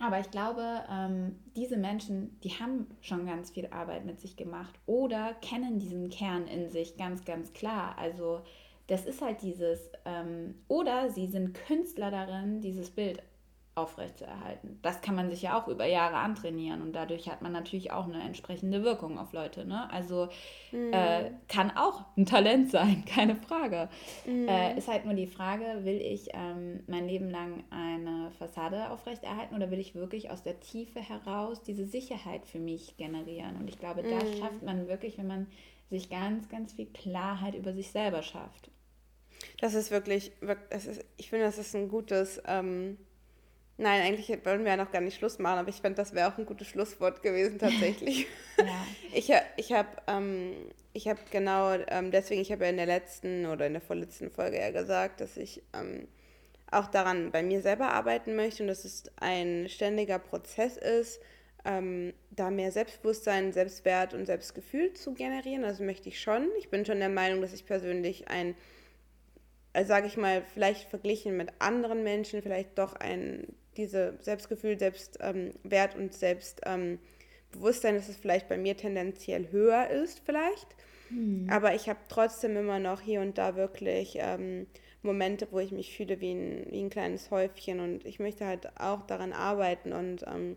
Aber ich glaube, ähm, diese Menschen, die haben schon ganz viel Arbeit mit sich gemacht oder kennen diesen Kern in sich ganz, ganz klar. Also das ist halt dieses, ähm, oder sie sind Künstler darin, dieses Bild aufrechtzuerhalten. Das kann man sich ja auch über Jahre antrainieren und dadurch hat man natürlich auch eine entsprechende Wirkung auf Leute. Ne? Also mhm. äh, kann auch ein Talent sein, keine Frage. Mhm. Äh, ist halt nur die Frage, will ich ähm, mein Leben lang eine Fassade aufrechterhalten oder will ich wirklich aus der Tiefe heraus diese Sicherheit für mich generieren? Und ich glaube, das schafft man wirklich, wenn man sich ganz, ganz viel Klarheit über sich selber schafft. Das ist wirklich, das ist, ich finde, das ist ein gutes ähm, Nein, eigentlich wollen wir ja noch gar nicht Schluss machen, aber ich fände, das wäre auch ein gutes Schlusswort gewesen tatsächlich. ja. Ich, ich habe ähm, hab genau ähm, deswegen, ich habe ja in der letzten oder in der vorletzten Folge ja gesagt, dass ich ähm, auch daran bei mir selber arbeiten möchte und dass es ein ständiger Prozess ist, ähm, da mehr Selbstbewusstsein, Selbstwert und Selbstgefühl zu generieren. Also möchte ich schon. Ich bin schon der Meinung, dass ich persönlich ein also sage ich mal, vielleicht verglichen mit anderen Menschen, vielleicht doch ein diese Selbstgefühl, Selbstwert ähm, und Selbstbewusstsein, dass es vielleicht bei mir tendenziell höher ist, vielleicht. Mhm. Aber ich habe trotzdem immer noch hier und da wirklich ähm, Momente, wo ich mich fühle wie ein, wie ein kleines Häufchen und ich möchte halt auch daran arbeiten und ähm,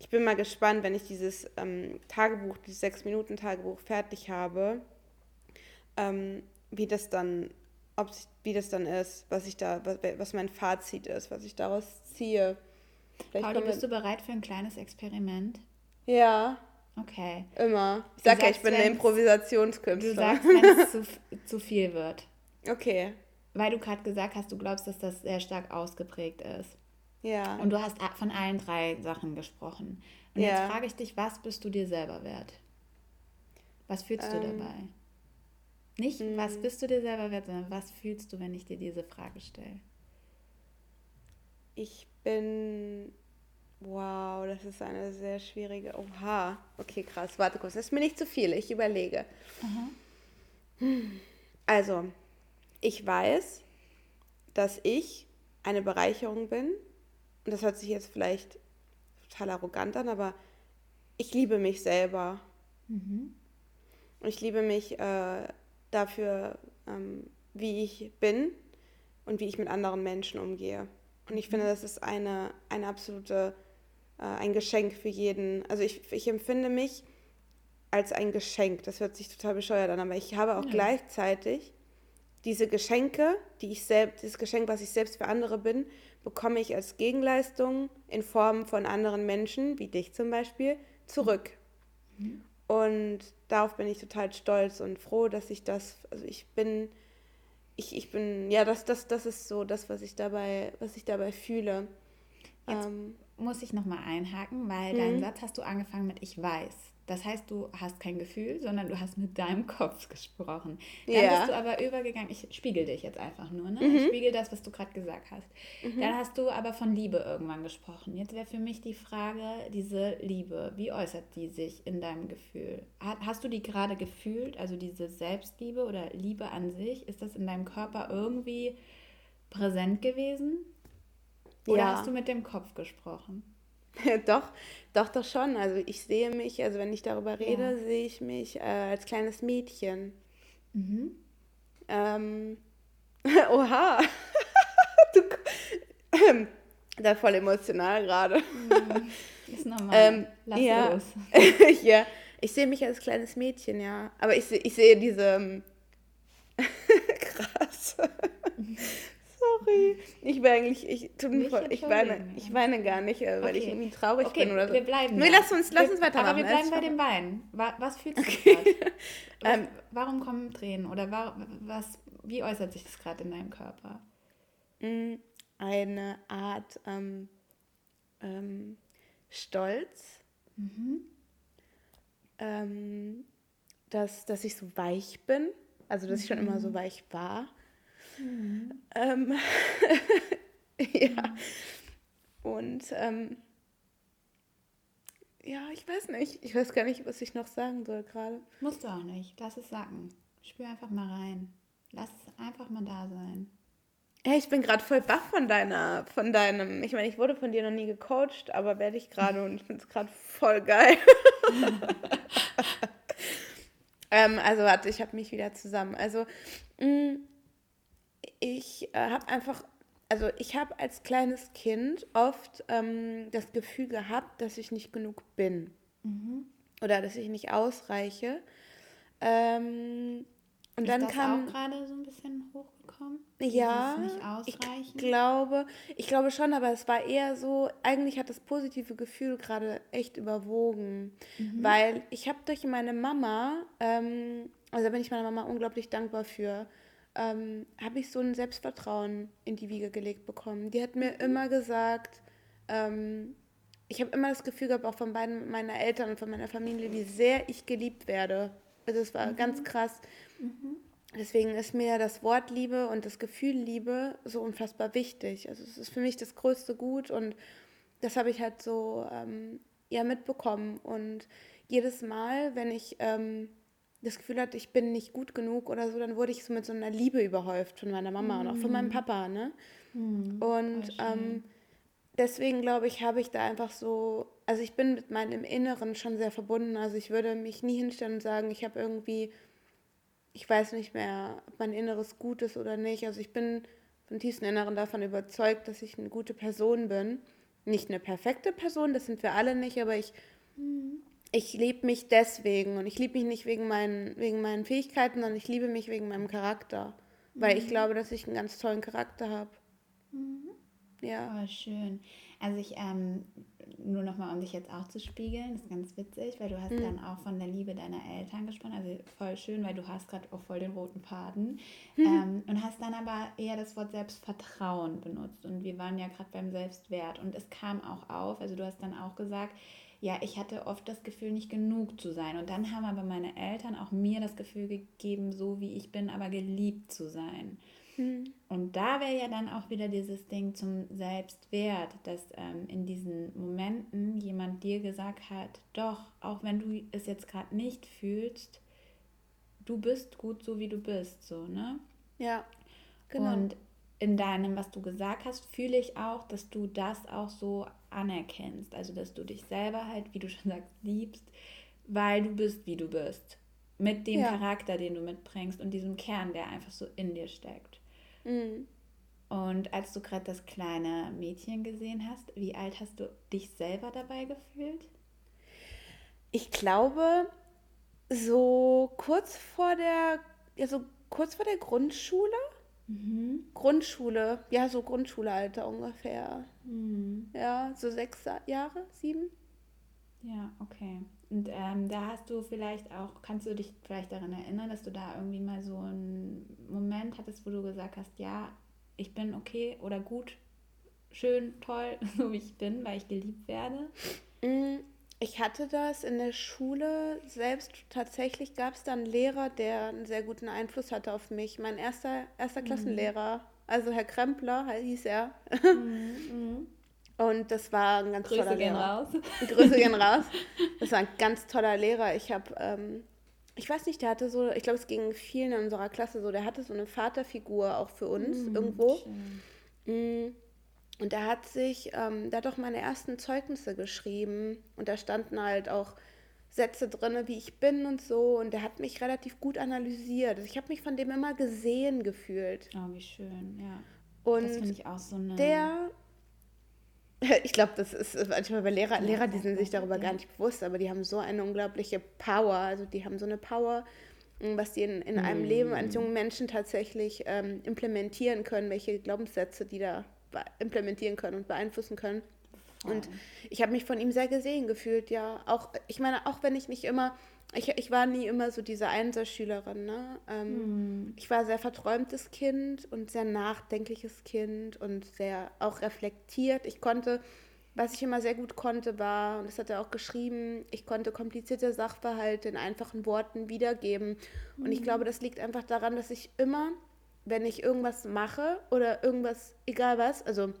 ich bin mal gespannt, wenn ich dieses ähm, Tagebuch, dieses Sechs-Minuten-Tagebuch fertig habe, ähm, wie das dann ob wie das dann ist, was ich da, was, mein Fazit ist, was ich daraus ziehe. Vielleicht Pauli, bist du bereit für ein kleines Experiment? Ja. Okay. Immer. Ich sag ja, ich bin eine Improvisationskünstler. Du sagst, wenn es zu, zu viel wird. Okay. Weil du gerade gesagt hast, du glaubst, dass das sehr stark ausgeprägt ist. Ja. Und du hast von allen drei Sachen gesprochen. Und ja. jetzt frage ich dich, was bist du dir selber wert? Was fühlst ähm, du dabei? Nicht, mhm. was bist du dir selber wert, sondern was fühlst du, wenn ich dir diese Frage stelle? Ich bin. Wow, das ist eine sehr schwierige. Oha. Okay, krass. Warte kurz. Das ist mir nicht zu viel. Ich überlege. Mhm. Also, ich weiß, dass ich eine Bereicherung bin. Und das hört sich jetzt vielleicht total arrogant an, aber ich liebe mich selber. Mhm. Und ich liebe mich äh, dafür, ähm, wie ich bin und wie ich mit anderen Menschen umgehe. Und ich finde, mhm. das ist eine, eine absolute, äh, ein Geschenk für jeden. Also ich, ich empfinde mich als ein Geschenk. Das hört sich total bescheuert an, aber ich habe auch ja. gleichzeitig diese Geschenke, die ich selbst, dieses Geschenk, was ich selbst für andere bin, bekomme ich als Gegenleistung in Form von anderen Menschen, wie dich zum Beispiel, zurück. Mhm. Und darauf bin ich total stolz und froh, dass ich das, also ich bin, ich, ich bin, ja, das, das, das ist so das, was ich dabei, was ich dabei fühle. Jetzt ähm, muss ich nochmal einhaken, weil deinen mhm. Satz hast du angefangen mit Ich weiß. Das heißt, du hast kein Gefühl, sondern du hast mit deinem Kopf gesprochen. Dann ja. bist du aber übergegangen, ich spiegel dich jetzt einfach nur, ne? Mhm. Ich spiegel das, was du gerade gesagt hast. Mhm. Dann hast du aber von Liebe irgendwann gesprochen. Jetzt wäre für mich die Frage, diese Liebe, wie äußert die sich in deinem Gefühl? Hast du die gerade gefühlt, also diese Selbstliebe oder Liebe an sich? Ist das in deinem Körper irgendwie präsent gewesen? Oder ja. hast du mit dem Kopf gesprochen? doch, doch, doch schon. Also ich sehe mich, also wenn ich darüber rede, ja. sehe ich mich äh, als kleines Mädchen. Mhm. Ähm, oha. du, ähm, da voll emotional gerade. Mhm. Ist normal. Ähm, Lass ja. los. ja, ich sehe mich als kleines Mädchen, ja. Aber ich, ich sehe diese ähm, krass. Sorry. Ich war eigentlich, ich, voll, ich, weine, ich weine gar nicht, äh, weil okay. ich irgendwie traurig okay, bin oder so. wir bleiben Nee, lass uns, lass uns weitermachen. Aber wir bleiben bei den Beinen. Was fühlst du okay. gerade? Ähm, warum kommen Tränen? Oder was, wie äußert sich das gerade in deinem Körper? Mm, eine Art ähm, ähm, Stolz. Mhm. ähm, dass, dass ich so weich bin. Also, dass ich schon immer so mhm. weich war. Mhm. Ähm, ja. Und ähm, ja, ich weiß nicht. Ich weiß gar nicht, was ich noch sagen soll gerade. Musst du auch nicht. Lass es sacken. Spür einfach mal rein. Lass es einfach mal da sein. Hey, ich bin gerade voll baff von deiner, von deinem. Ich meine, ich wurde von dir noch nie gecoacht, aber werde ich gerade und ich finde es gerade voll geil. ähm, also warte, ich habe mich wieder zusammen. Also mh, mm, ich äh, habe einfach, also ich habe als kleines Kind oft ähm, das Gefühl gehabt, dass ich nicht genug bin mhm. oder dass ich nicht ausreiche. Ähm, und ist dann das kam auch gerade so ein bisschen hochgekommen? Ja, ich glaube, ich glaube schon, aber es war eher so, eigentlich hat das positive Gefühl gerade echt überwogen, mhm. weil ich habe durch meine Mama, ähm, also da bin ich meiner Mama unglaublich dankbar für, ähm, habe ich so ein Selbstvertrauen in die Wiege gelegt bekommen. Die hat mir mhm. immer gesagt, ähm, ich habe immer das Gefühl gehabt, auch von beiden meiner Eltern und von meiner Familie, wie sehr ich geliebt werde. Also es war mhm. ganz krass. Mhm. Deswegen ist mir das Wort Liebe und das Gefühl Liebe so unfassbar wichtig. Also es ist für mich das größte Gut und das habe ich halt so ähm, ja mitbekommen. Und jedes Mal, wenn ich ähm, das Gefühl hatte, ich bin nicht gut genug oder so, dann wurde ich so mit so einer Liebe überhäuft von meiner Mama mhm. und auch von meinem mhm. Papa. Ne? Mhm, und ähm, deswegen glaube ich, habe ich da einfach so, also ich bin mit meinem Inneren schon sehr verbunden. Also ich würde mich nie hinstellen und sagen, ich habe irgendwie ich weiß nicht mehr, ob mein Inneres gut ist oder nicht. Also ich bin von tiefstem Inneren davon überzeugt, dass ich eine gute Person bin. Nicht eine perfekte Person, das sind wir alle nicht, aber ich, mhm. Ich liebe mich deswegen. Und ich liebe mich nicht wegen meinen, wegen meinen Fähigkeiten, sondern ich liebe mich wegen meinem Charakter. Weil mhm. ich glaube, dass ich einen ganz tollen Charakter habe. Mhm. Ja. Oh, schön. Also ich, ähm, nur nochmal, um dich jetzt auch zu spiegeln, ist ganz witzig, weil du hast mhm. dann auch von der Liebe deiner Eltern gesprochen, also voll schön, weil du hast gerade auch voll den roten Faden mhm. ähm, und hast dann aber eher das Wort Selbstvertrauen benutzt und wir waren ja gerade beim Selbstwert und es kam auch auf, also du hast dann auch gesagt, ja, ich hatte oft das Gefühl, nicht genug zu sein. Und dann haben aber meine Eltern auch mir das Gefühl gegeben, so wie ich bin, aber geliebt zu sein. Mhm. Und da wäre ja dann auch wieder dieses Ding zum Selbstwert, dass ähm, in diesen Momenten jemand dir gesagt hat, doch, auch wenn du es jetzt gerade nicht fühlst, du bist gut so, wie du bist, so, ne? Ja, genau. Und in deinem, was du gesagt hast, fühle ich auch, dass du das auch so anerkennst. Also, dass du dich selber halt, wie du schon sagst, liebst, weil du bist, wie du bist. Mit dem ja. Charakter, den du mitbringst und diesem Kern, der einfach so in dir steckt. Mhm. Und als du gerade das kleine Mädchen gesehen hast, wie alt hast du dich selber dabei gefühlt? Ich glaube, so kurz vor der, ja, so kurz vor der Grundschule. Mhm. Grundschule, ja, so Grundschulealter ungefähr. Mhm. Ja, so sechs Jahre, sieben. Ja, okay. Und ähm, da hast du vielleicht auch, kannst du dich vielleicht daran erinnern, dass du da irgendwie mal so einen Moment hattest, wo du gesagt hast, ja, ich bin okay oder gut, schön, toll, so wie ich bin, weil ich geliebt werde? Mm, ich hatte das in der Schule selbst. Tatsächlich gab es da einen Lehrer, der einen sehr guten Einfluss hatte auf mich. Mein erster, erster mhm. Klassenlehrer, also Herr Krempler hieß er. Mhm. mhm. Und das war ein ganz Grüße toller gehen Lehrer. raus. Grüße gehen raus. Das war ein ganz toller Lehrer. Ich habe, ähm, ich weiß nicht, der hatte so, ich glaube, es ging vielen in unserer Klasse so, der hatte so eine Vaterfigur auch für uns mm, irgendwo. Schön. Mm. Und der hat sich, ähm, der hat auch meine ersten Zeugnisse geschrieben und da standen halt auch Sätze drin, wie ich bin und so. Und der hat mich relativ gut analysiert. Also ich habe mich von dem immer gesehen gefühlt. Oh, wie schön, ja. Und das finde ich auch so eine. Der ich glaube, das ist manchmal bei Lehrer, Lehrer, die sind sich darüber gar nicht bewusst, aber die haben so eine unglaubliche Power. Also die haben so eine Power, mm, was die in, in einem mm. Leben eines jungen Menschen tatsächlich ähm, implementieren können, welche Glaubenssätze die da implementieren können und beeinflussen können. Und ich habe mich von ihm sehr gesehen gefühlt, ja. Auch, ich meine, auch wenn ich nicht immer ich, ich war nie immer so diese Einserschülerin. Ne? Ähm, mhm. Ich war sehr verträumtes Kind und sehr nachdenkliches Kind und sehr auch reflektiert. Ich konnte was ich immer sehr gut konnte, war, und das hat er auch geschrieben, ich konnte komplizierte Sachverhalte in einfachen Worten wiedergeben. Und ich glaube, das liegt einfach daran, dass ich immer, wenn ich irgendwas mache oder irgendwas, egal was, also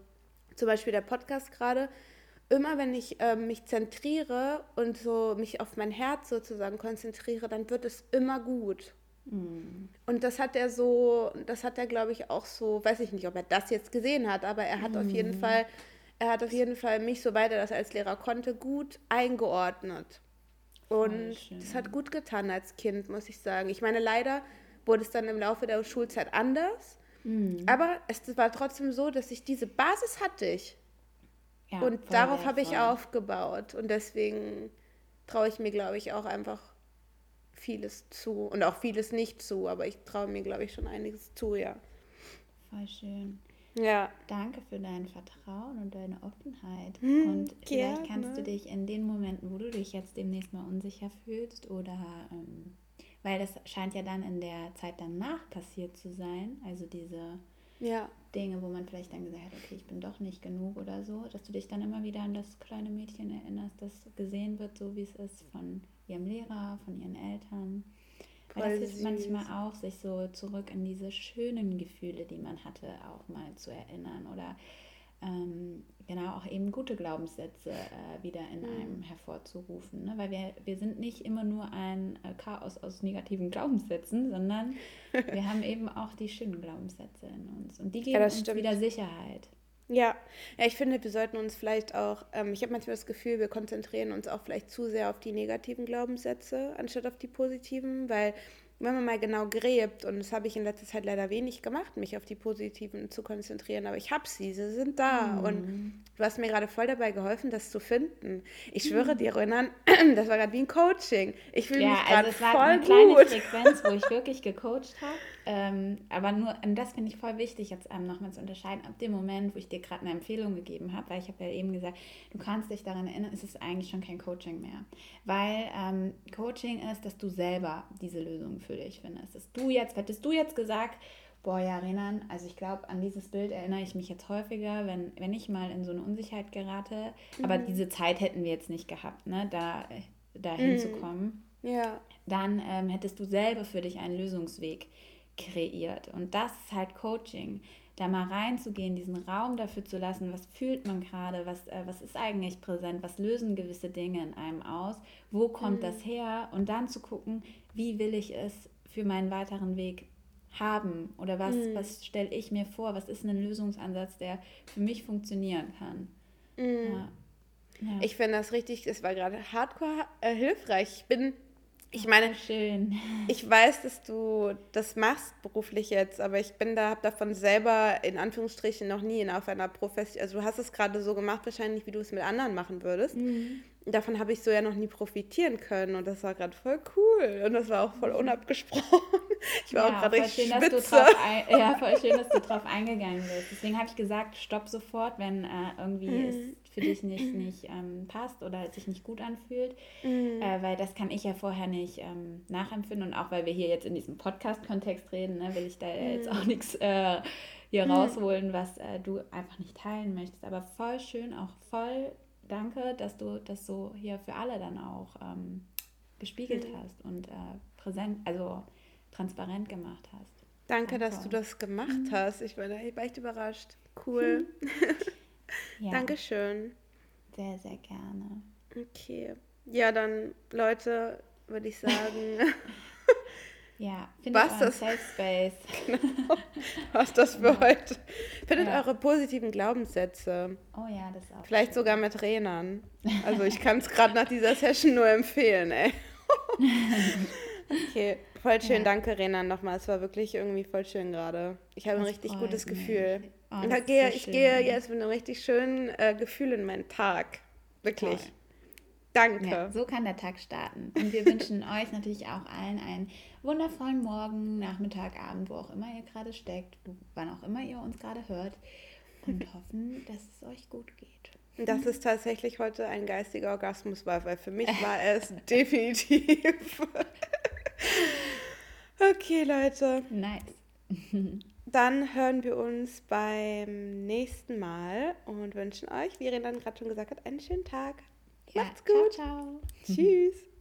zum Beispiel der Podcast gerade, immer wenn ich ähm, mich zentriere und so mich auf mein Herz sozusagen konzentriere, dann wird es immer gut. Mm. Und das hat er so, das hat er, glaube ich, auch so, weiß ich nicht, ob er das jetzt gesehen hat, aber er hat mm. auf jeden Fall er hat auf jeden Fall mich, soweit er das als Lehrer konnte, gut eingeordnet. Und das hat gut getan als Kind, muss ich sagen. Ich meine, leider wurde es dann im Laufe der Schulzeit anders. Mhm. Aber es war trotzdem so, dass ich diese Basis hatte ich. Ja, und darauf habe ich aufgebaut. Und deswegen traue ich mir, glaube ich, auch einfach vieles zu. Und auch vieles nicht zu. Aber ich traue mir, glaube ich, schon einiges zu, ja. Voll schön. Ja. Danke für dein Vertrauen und deine Offenheit. Hm, und vielleicht kannst du dich in den Momenten, wo du dich jetzt demnächst mal unsicher fühlst oder ähm, weil das scheint ja dann in der Zeit danach passiert zu sein, also diese ja. Dinge, wo man vielleicht dann gesagt hat, okay, ich bin doch nicht genug oder so, dass du dich dann immer wieder an das kleine Mädchen erinnerst, das gesehen wird, so wie es ist von ihrem Lehrer, von ihren Eltern. Weil das hilft manchmal auch, sich so zurück in diese schönen Gefühle, die man hatte, auch mal zu erinnern oder ähm, genau auch eben gute Glaubenssätze äh, wieder in mhm. einem hervorzurufen. Ne? Weil wir, wir sind nicht immer nur ein äh, Chaos aus negativen Glaubenssätzen, sondern wir haben eben auch die schönen Glaubenssätze in uns und die geben ja, uns stimmt. wieder Sicherheit. Ja. ja, ich finde, wir sollten uns vielleicht auch, ähm, ich habe manchmal das Gefühl, wir konzentrieren uns auch vielleicht zu sehr auf die negativen Glaubenssätze, anstatt auf die positiven, weil wenn man mal genau gräbt, und das habe ich in letzter Zeit leider wenig gemacht, mich auf die positiven zu konzentrieren, aber ich habe sie, sie sind da. Mhm. Und du hast mir gerade voll dabei geholfen, das zu finden. Ich schwöre mhm. dir, Renan, das war gerade wie ein Coaching. Ich fühle ja, mich gerade also voll eine kleine Frequenz, wo ich wirklich gecoacht habe. Ähm, aber nur, das finde ich voll wichtig, jetzt ähm, nochmal zu unterscheiden, ab dem Moment, wo ich dir gerade eine Empfehlung gegeben habe, weil ich habe ja eben gesagt, du kannst dich daran erinnern, ist es eigentlich schon kein Coaching mehr. Weil ähm, Coaching ist, dass du selber diese Lösung für dich findest. Dass du jetzt, hättest du jetzt gesagt, boah, ja, Renan, also ich glaube, an dieses Bild erinnere ich mich jetzt häufiger, wenn, wenn ich mal in so eine Unsicherheit gerate. Mhm. Aber diese Zeit hätten wir jetzt nicht gehabt, ne, da, da hinzukommen. Mhm. Ja. Dann ähm, hättest du selber für dich einen Lösungsweg kreiert. Und das ist halt Coaching. Da mal reinzugehen, diesen Raum dafür zu lassen, was fühlt man gerade, was, äh, was ist eigentlich präsent, was lösen gewisse Dinge in einem aus, wo kommt mhm. das her und dann zu gucken, wie will ich es für meinen weiteren Weg haben oder was, mhm. was stelle ich mir vor, was ist ein Lösungsansatz, der für mich funktionieren kann. Mhm. Ja. Ja. Ich finde das richtig, es war gerade hardcore äh, hilfreich. Ich bin ich meine, Schön. ich weiß, dass du das machst beruflich jetzt, aber ich bin da, habe davon selber in Anführungsstrichen noch nie in auf einer Profession, also du hast es gerade so gemacht wahrscheinlich, wie du es mit anderen machen würdest. Mhm. Davon habe ich so ja noch nie profitieren können und das war gerade voll cool und das war auch voll mhm. unabgesprochen. Ich war ja, auch gerade richtig schön, spitze. Ein, ja, voll schön, dass du drauf eingegangen bist. Deswegen habe ich gesagt, stopp sofort, wenn äh, irgendwie mhm. es für dich nicht, nicht ähm, passt oder sich nicht gut anfühlt, mhm. äh, weil das kann ich ja vorher nicht ähm, nachempfinden und auch weil wir hier jetzt in diesem Podcast-Kontext reden, ne, will ich da mhm. jetzt auch nichts äh, hier mhm. rausholen, was äh, du einfach nicht teilen möchtest. Aber voll schön, auch voll danke, dass du das so hier für alle dann auch ähm, gespiegelt mhm. hast und äh, präsent, also transparent gemacht hast. Danke, dass du das gemacht mhm. hast. Ich war, ich war echt überrascht. Cool. Ja. Dankeschön. Sehr, sehr gerne. Okay. Ja, dann, Leute, würde ich sagen. ja, findet was das Safe Space. genau. Was das für ja. heute. Findet ja. eure positiven Glaubenssätze. Oh ja, das auch. Vielleicht schön. sogar mit Renern. Also ich kann es gerade nach dieser Session nur empfehlen, ey. okay, voll schön, ja. danke Renan nochmal. Es war wirklich irgendwie voll schön gerade. Ich habe ein richtig gutes mich. Gefühl. Oh, da gehe, so ich schön. gehe jetzt mit einem richtig schönen äh, Gefühl in meinen Tag. Wirklich. Toll. Danke. Ja, so kann der Tag starten. Und wir wünschen euch natürlich auch allen einen wundervollen Morgen, Nachmittag, Abend, wo auch immer ihr gerade steckt, wann auch immer ihr uns gerade hört. Und hoffen, dass es euch gut geht. Das ist tatsächlich heute ein geistiger Orgasmus war, weil für mich war es definitiv. okay, Leute. Nice. Dann hören wir uns beim nächsten Mal und wünschen euch, wie Irene dann gerade schon gesagt hat, einen schönen Tag. Ja, Macht's gut. Ciao, ciao. Tschüss.